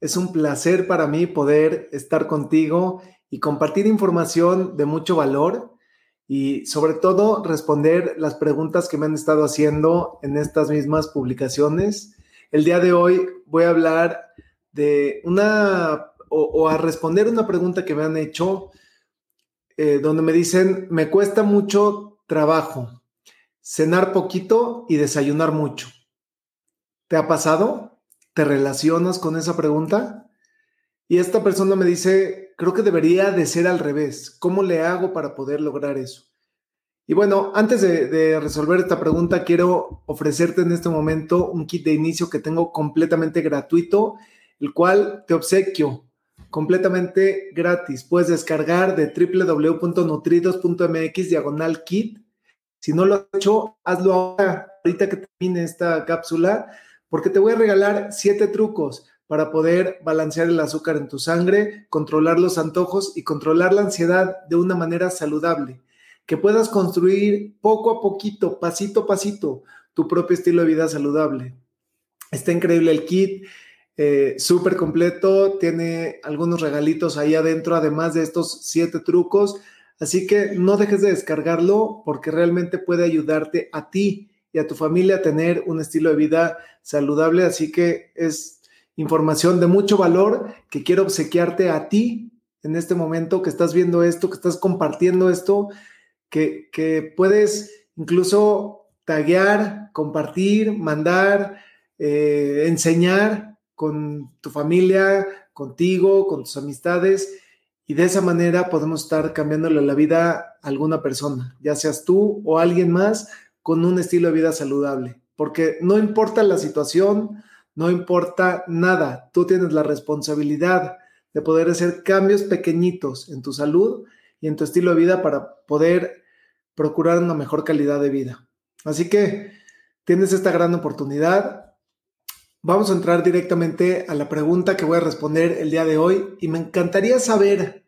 Es un placer para mí poder estar contigo y compartir información de mucho valor y sobre todo responder las preguntas que me han estado haciendo en estas mismas publicaciones. El día de hoy voy a hablar de una o, a responder una pregunta que me han hecho eh, donde me dicen, me cuesta mucho trabajo cenar poquito y desayunar mucho. ¿Te ha pasado? ¿Te relacionas con esa pregunta? Y esta persona me dice, creo que debería de ser al revés. ¿Cómo le hago para poder lograr eso? Y bueno, antes de, resolver esta pregunta, quiero ofrecerte en este momento un kit de inicio que tengo completamente gratuito, el cual te obsequio completamente gratis. Puedes descargar de www.nutridos.mx diagonal kit. Si no lo has hecho, hazlo ahora, ahorita que termine esta cápsula porque te voy a regalar siete trucos para poder balancear el azúcar en tu sangre, controlar los antojos y controlar la ansiedad de una manera saludable. Que puedas construir poco a poquito, pasito a pasito, tu propio estilo de vida saludable. Está increíble el kit, eh, súper completo, tiene algunos regalitos ahí adentro, además de estos siete trucos. Así que no dejes de descargarlo porque realmente puede ayudarte a ti y a tu familia a tener un estilo de vida saludable. Así que es información de mucho valor que quiero obsequiarte a ti en este momento que estás viendo esto, que estás compartiendo esto, que, que puedes incluso taguear, compartir, mandar, eh, enseñar con tu familia, contigo, con tus amistades. Y de esa manera podemos estar cambiándole la vida a alguna persona, ya seas tú o alguien más, con un estilo de vida saludable, porque no importa la situación, no importa nada, tú tienes la responsabilidad de poder hacer cambios pequeñitos en tu salud y en tu estilo de vida para poder procurar una mejor calidad de vida. Así que tienes esta gran oportunidad. Vamos a entrar directamente a la pregunta que voy a responder el día de hoy y me encantaría saber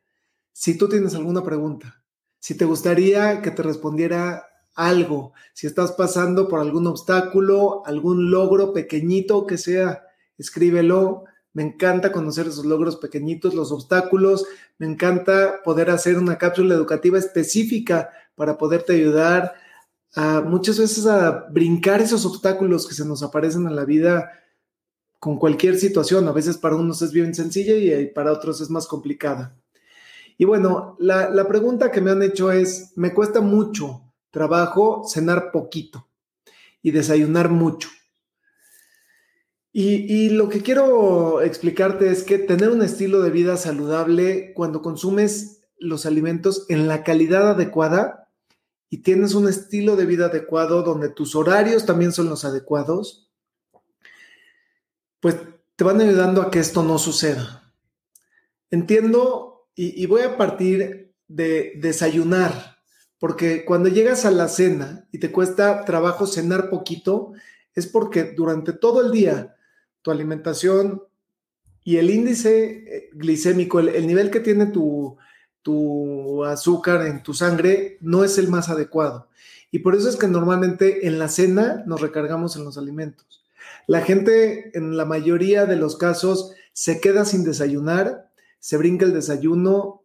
si tú tienes alguna pregunta, si te gustaría que te respondiera algo, si estás pasando por algún obstáculo, algún logro pequeñito que sea, escríbelo. Me encanta conocer esos logros pequeñitos, los obstáculos. Me encanta poder hacer una cápsula educativa específica para poderte ayudar a muchas veces a brincar esos obstáculos que se nos aparecen en la vida con cualquier situación. A veces para unos es bien sencilla y para otros es más complicada. Y bueno, la pregunta que me han hecho es, me cuesta mucho trabajo cenar poquito y desayunar mucho. Y, lo que quiero explicarte es que tener un estilo de vida saludable cuando consumes los alimentos en la calidad adecuada y tienes un estilo de vida adecuado donde tus horarios también son los adecuados, pues te van ayudando a que esto no suceda. Entiendo y voy a partir de desayunar porque cuando llegas a la cena y te cuesta trabajo cenar poquito, es porque durante todo el día tu alimentación y el índice eh, glicémico, el, nivel que tiene tu, tu azúcar en tu sangre, no es el más adecuado. Y por eso es que normalmente en la cena nos recargamos en los alimentos. La gente en la mayoría de los casos se queda sin desayunar, se brinca el desayuno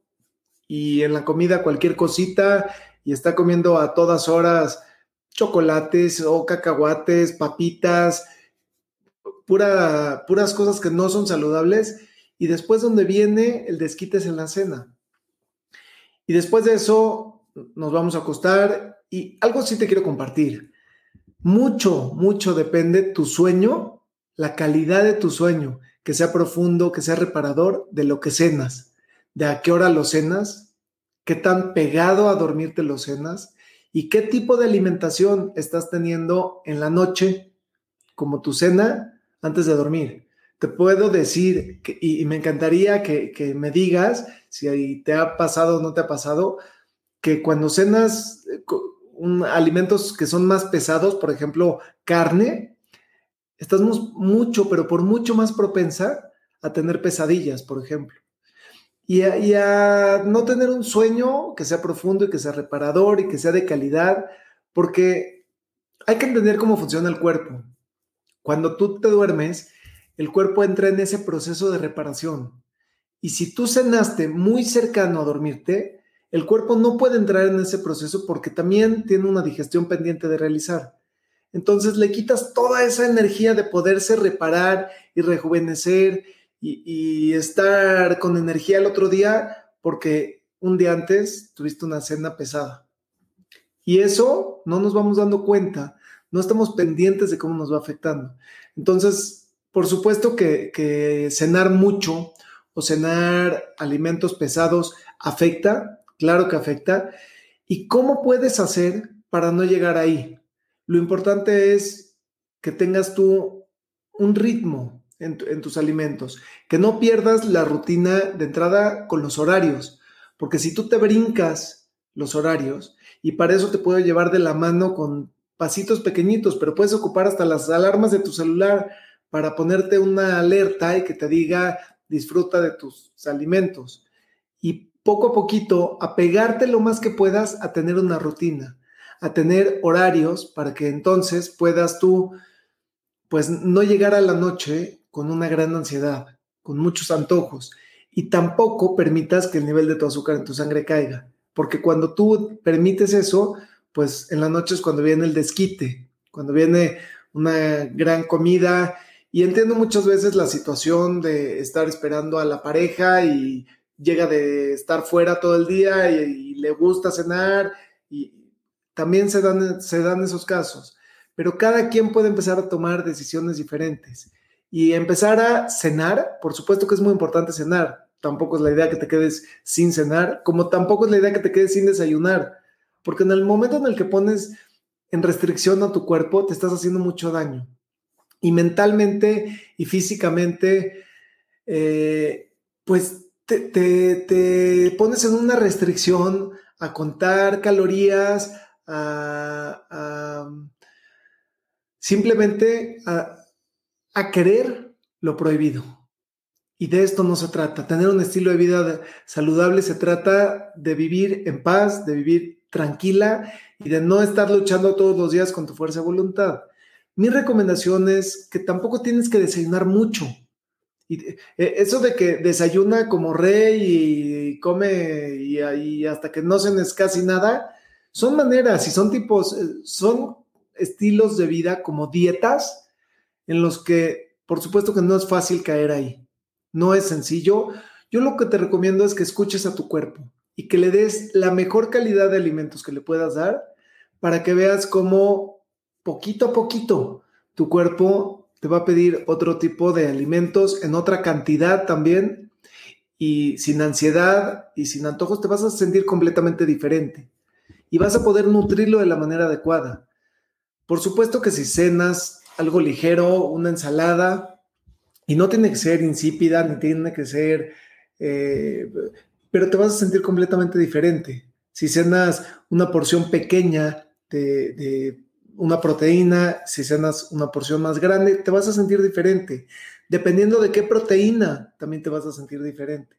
y en la comida cualquier cosita y está comiendo a todas horas chocolates o cacahuates, papitas, pura, puras cosas que no son saludables. Y después donde viene el desquite es en la cena. Y después de eso nos vamos a acostar y algo sí te quiero compartir. Mucho, mucho depende tu sueño, la calidad de tu sueño, que sea profundo, que sea reparador de lo que cenas, de a qué hora lo cenas, qué tan pegado a dormirte lo cenas y qué tipo de alimentación estás teniendo en la noche como tu cena antes de dormir. te puedo decir, y, me encantaría que, me digas si te ha pasado o no te ha pasado, que cuando cenas eh, alimentos que son más pesados, por ejemplo, carne, estás mucho, pero por mucho más propensa a tener pesadillas, por ejemplo. Y a, no tener un sueño que sea profundo y que sea reparador y que sea de calidad, porque hay que entender cómo funciona el cuerpo. Cuando tú te duermes, el cuerpo entra en ese proceso de reparación. Y si tú cenaste muy cercano a dormirte, el cuerpo no puede entrar en ese proceso porque también tiene una digestión pendiente de realizar. Entonces le quitas toda esa energía de poderse reparar y rejuvenecer y, estar con energía el otro día porque un día antes tuviste una cena pesada. Y eso no nos vamos dando cuenta, no estamos pendientes de cómo nos va afectando. Entonces, por supuesto que, que cenar mucho o cenar alimentos pesados afecta, claro que afecta. ¿Y cómo puedes hacer para no llegar ahí? Lo importante es que tengas tú un ritmo en, tus alimentos, que no pierdas la rutina de entrada con los horarios, porque si tú te brincas los horarios, y para eso te puedo llevar de la mano con pasitos pequeñitos, pero puedes ocupar hasta las alarmas de tu celular para ponerte una alerta y que te diga disfruta de tus alimentos. Y poco a poquito apegarte lo más que puedas a tener una rutina, a tener horarios para que entonces puedas tú, pues no llegar a la noche con una gran ansiedad, con muchos antojos, y tampoco permitas que el nivel de tu azúcar en tu sangre caiga, porque cuando tú permites eso, pues en la noche es cuando viene el desquite, cuando viene una gran comida, y entiendo muchas veces la situación de estar esperando a la pareja y llega de estar fuera todo el día y, le gusta cenar y también se dan, se dan esos casos, pero cada quien puede empezar a tomar decisiones diferentes y empezar a cenar, por supuesto que es muy importante cenar, tampoco es la idea que te quedes sin cenar, como tampoco es la idea que te quedes sin desayunar, porque en el momento en el que pones en restricción a tu cuerpo, te estás haciendo mucho daño. Y mentalmente y físicamente, eh, pues te, te, pones en una restricción a contar calorías, a simplemente a, a querer lo prohibido. Y de esto no se trata. Tener un estilo de vida saludable se trata de vivir en paz, de vivir tranquila y de no estar luchando todos los días con tu fuerza de voluntad. Mi recomendación es que tampoco tienes que desayunar mucho. Y eh, eso de que desayuna como rey y come y, hasta que no cenes casi nada, son maneras y son tipos, eh, son estilos de vida como dietas en los que, por supuesto que no es fácil caer ahí. No es sencillo. Yo lo que te recomiendo es que escuches a tu cuerpo y que le des la mejor calidad de alimentos que le puedas dar para que veas cómo poquito a poquito tu cuerpo te va a pedir otro tipo de alimentos en otra cantidad también y sin ansiedad y sin antojos te vas a sentir completamente diferente y vas a poder nutrirlo de la manera adecuada. Por supuesto que si cenas algo ligero, una ensalada, y no tiene que ser insípida, ni tiene que ser, eh, pero te vas a sentir completamente diferente. Si cenas una porción pequeña de, una proteína, si cenas una porción más grande, te vas a sentir diferente. Dependiendo de qué proteína, también te vas a sentir diferente.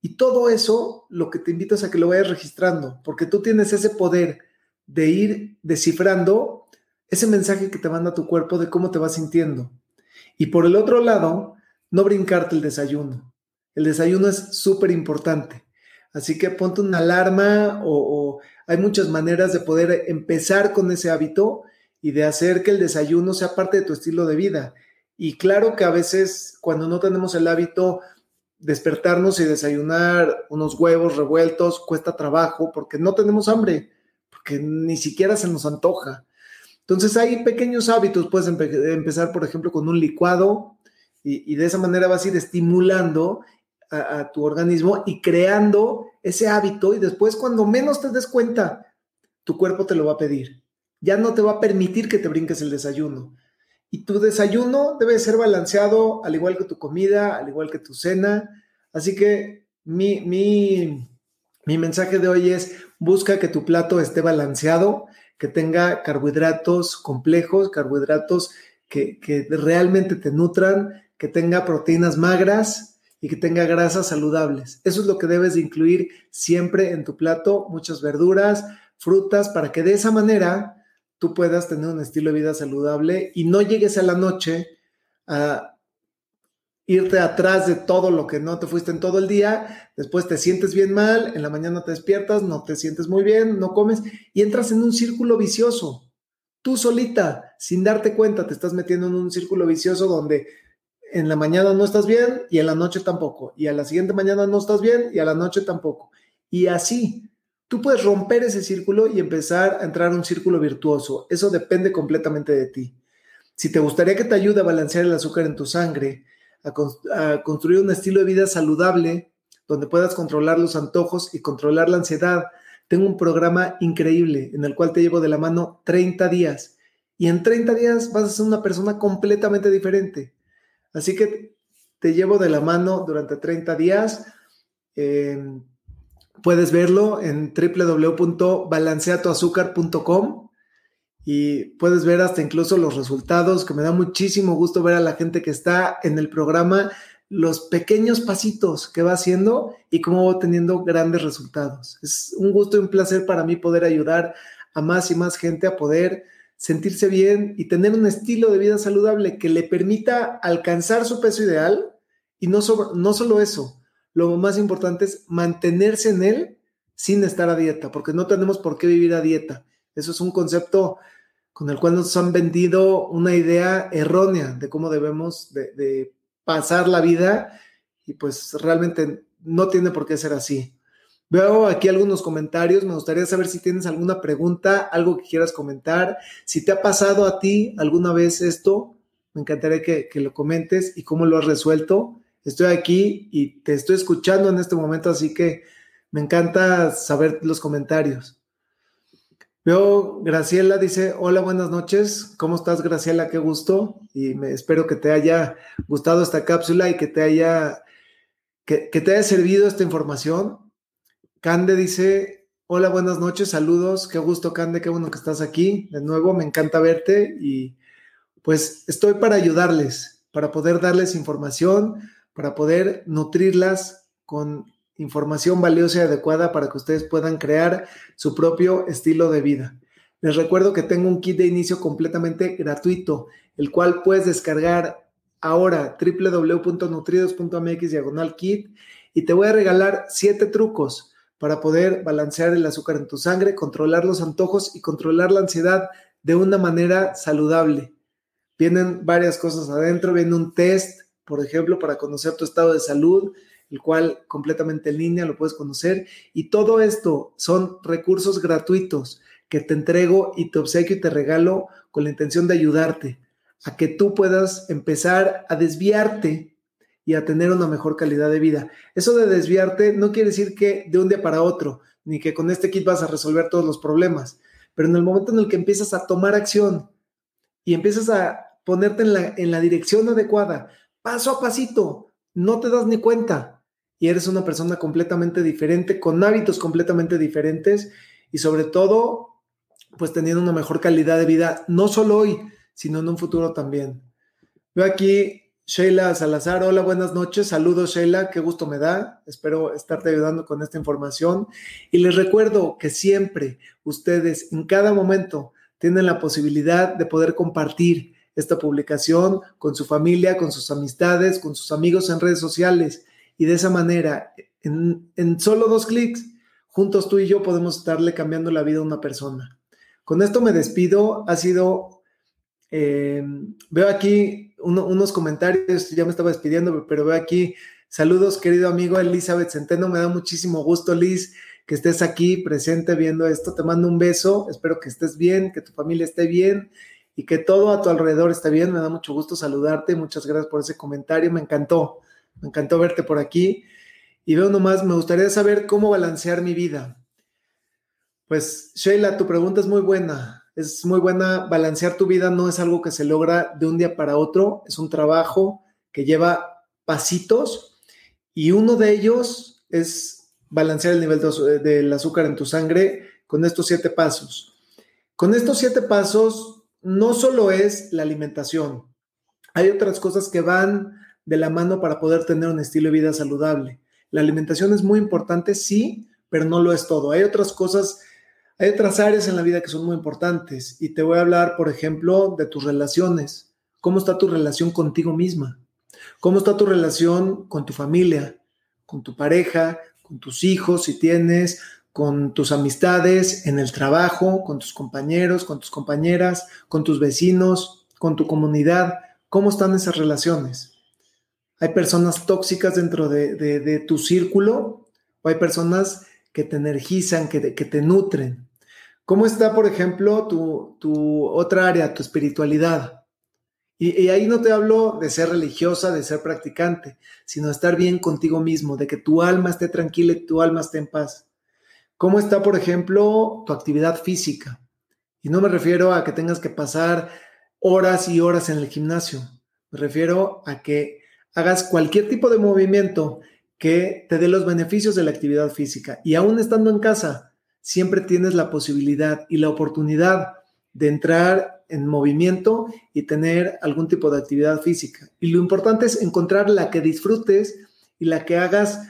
Y todo eso, lo que te invito es a que lo vayas registrando, porque tú tienes ese poder de ir descifrando ese mensaje que te manda tu cuerpo de cómo te vas sintiendo. Y por el otro lado, no brincarte el desayuno. El desayuno es súper importante. Así que ponte una alarma o, hay muchas maneras de poder empezar con ese hábito y de hacer que el desayuno sea parte de tu estilo de vida. Y claro que a veces cuando no tenemos el hábito, despertarnos y desayunar unos huevos revueltos cuesta trabajo porque no tenemos hambre, porque ni siquiera se nos antoja. Entonces hay pequeños hábitos, puedes empezar, por ejemplo, con un licuado y, de esa manera vas a ir estimulando a, tu organismo y creando ese hábito y después cuando menos te des cuenta, tu cuerpo te lo va a pedir. Ya no te va a permitir que te brinques el desayuno. Y tu desayuno debe ser balanceado, al igual que tu comida, al igual que tu cena. Así que mi, mi, mi mensaje de hoy es, busca que tu plato esté balanceado, que tenga carbohidratos complejos, carbohidratos que, que realmente te nutran, que tenga proteínas magras y que tenga grasas saludables. Eso es lo que debes de incluir siempre en tu plato, muchas verduras, frutas, para que de esa manera tú puedas tener un estilo de vida saludable y no llegues a la noche a irte atrás de todo lo que no te fuiste en todo el día, después te sientes bien mal, en la mañana te despiertas, no te sientes muy bien, no comes y entras en un círculo vicioso. Tú solita, sin darte cuenta, te estás metiendo en un círculo vicioso donde en la mañana no estás bien y en la noche tampoco, y a la siguiente mañana no estás bien y a la noche tampoco. Y así, tú puedes romper ese círculo y empezar a entrar a un círculo virtuoso. Eso depende completamente de ti. Si te gustaría que te ayude a balancear el azúcar en tu sangre, a, construir un estilo de vida saludable, donde puedas controlar los antojos y controlar la ansiedad, tengo un programa increíble en el cual te llevo de la mano 30 días. Y en 30 días vas a ser una persona completamente diferente. Así que te llevo de la mano durante 30 días. Eh, Puedes verlo en www.balanceatoazúcar.com y puedes ver hasta incluso los resultados, que me da muchísimo gusto ver a la gente que está en el programa, los pequeños pasitos que va haciendo y cómo va teniendo grandes resultados. Es un gusto y un placer para mí poder ayudar a más y más gente a poder sentirse bien y tener un estilo de vida saludable que le permita alcanzar su peso ideal y no, no solo eso, lo más importante es mantenerse en él sin estar a dieta, porque no tenemos por qué vivir a dieta. Eso es un concepto con el cual nos han vendido una idea errónea de cómo debemos de, pasar la vida y pues realmente no tiene por qué ser así. Veo aquí algunos comentarios, me gustaría saber si tienes alguna pregunta, algo que quieras comentar, si te ha pasado a ti alguna vez esto, me encantaría que, que lo comentes y cómo lo has resuelto. Estoy aquí y te estoy escuchando en este momento, así que me encanta saber los comentarios. Veo, Graciela dice, hola, buenas noches. ¿Cómo estás, Graciela? Qué gusto. Y me espero que te haya gustado esta cápsula y que te haya, que, te haya servido esta información. Cande dice, hola, buenas noches, saludos. Qué gusto, Cande, qué bueno que estás aquí. De nuevo, me encanta verte y pues estoy para ayudarles, para poder darles información, para poder nutrirlas con información valiosa y adecuada para que ustedes puedan crear su propio estilo de vida. Les recuerdo que tengo un kit de inicio completamente gratuito, el cual puedes descargar ahora www.nutridos.mx diagonal kit y te voy a regalar siete trucos para poder balancear el azúcar en tu sangre, controlar los antojos y controlar la ansiedad de una manera saludable. Vienen varias cosas adentro, viene un test por ejemplo, para conocer tu estado de salud, el cual completamente en línea lo puedes conocer. Y todo esto son recursos gratuitos que te entrego y te obsequio y te regalo con la intención de ayudarte a que tú puedas empezar a desviarte y a tener una mejor calidad de vida. Eso de desviarte no quiere decir que de un día para otro, ni que con este kit vas a resolver todos los problemas, pero en el momento en el que empiezas a tomar acción y empiezas a ponerte en la, en la dirección adecuada, paso a pasito, no te das ni cuenta y eres una persona completamente diferente, con hábitos completamente diferentes y sobre todo, pues teniendo una mejor calidad de vida, no solo hoy, sino en un futuro también. Veo aquí Sheila Salazar, hola, buenas noches, saludos Sheila, qué gusto me da, espero estarte ayudando con esta información. Y les recuerdo que siempre ustedes en cada momento tienen la posibilidad de poder compartir esta publicación con su familia, con sus amistades, con sus amigos en redes sociales. Y de esa manera, en, solo dos clics, juntos tú y yo podemos estarle cambiando la vida a una persona. Con esto me despido. Ha sido, eh, veo aquí unos comentarios, ya me estaba despidiendo, pero veo aquí, saludos querido amigo Elizabeth Centeno, me da muchísimo gusto Liz que estés aquí presente viendo esto. Te mando un beso, espero que estés bien, que tu familia esté bien y que todo a tu alrededor esté bien. Me da mucho gusto saludarte. Muchas gracias por ese comentario. Me encantó. Me encantó verte por aquí. Y veo nomás, me gustaría saber cómo balancear mi vida. Pues Sheila, tu pregunta es muy buena. es muy buena. Balancear tu vida no es algo que se logra de un día para otro, es un trabajo que lleva pasitos y uno de ellos es balancear el nivel del azúcar en tu sangre con estos siete pasos. Con estos siete pasos no solo es la alimentación, hay otras cosas que van de la mano para poder tener un estilo de vida saludable. La alimentación es muy importante, sí, pero no lo es todo. Hay otras cosas, hay otras áreas en la vida que son muy importantes. Y te voy a hablar, por ejemplo, de tus relaciones. ¿Cómo está tu relación contigo misma? ¿Cómo está tu relación con tu familia, con tu pareja, con tus hijos, si tienes, con tus amistades, en el trabajo, con tus compañeros, con tus compañeras, con tus vecinos, con tu comunidad? ¿Cómo están esas relaciones? Hay personas tóxicas dentro de, tu círculo o hay personas que te energizan, que te, nutren. ¿Cómo está, por ejemplo, tu, otra área, tu espiritualidad? Y, ahí no te hablo de ser religiosa, de ser practicante, sino estar bien contigo mismo, de que tu alma esté tranquila y tu alma esté en paz. ¿Cómo está, por ejemplo, tu actividad física? Y no me refiero a que tengas que pasar horas y horas en el gimnasio. Me refiero a que hagas cualquier tipo de movimiento que te dé los beneficios de la actividad física. Y aún estando en casa, siempre tienes la posibilidad y la oportunidad de entrar en movimiento y tener algún tipo de actividad física. Y lo importante es encontrar la que disfrutes y la que hagas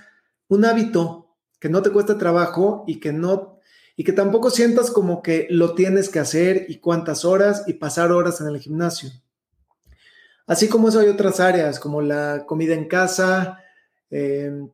un hábito que no te cueste trabajo y que no y que tampoco sientas como que lo tienes que hacer y cuántas horas y pasar horas en el gimnasio. Así como eso hay otras áreas, como la comida en casa, em,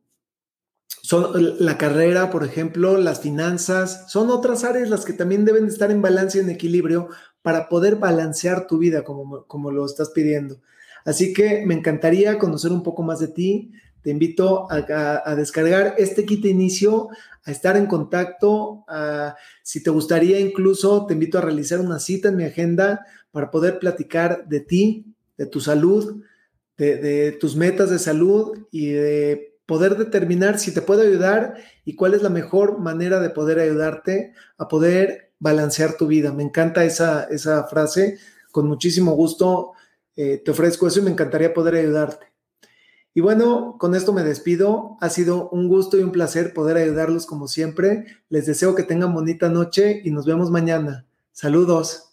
son, la carrera, por ejemplo, las finanzas, son otras áreas las que también deben estar en balance y en equilibrio para poder balancear tu vida como, como lo estás pidiendo. Así que me encantaría conocer un poco más de ti. Te invito a, descargar este kit de inicio, a estar en contacto. si te gustaría incluso, te invito a realizar una cita en mi agenda para poder platicar de ti, de tu salud, de, tus metas de salud y de poder determinar si te puedo ayudar y cuál es la mejor manera de poder ayudarte a poder balancear tu vida. Me encanta esa, esa frase, con muchísimo gusto eh, te ofrezco eso y me encantaría poder ayudarte. Y bueno, con esto me despido. Ha sido un gusto y un placer poder ayudarlos como siempre. Les deseo que tengan bonita noche y nos vemos mañana. Saludos.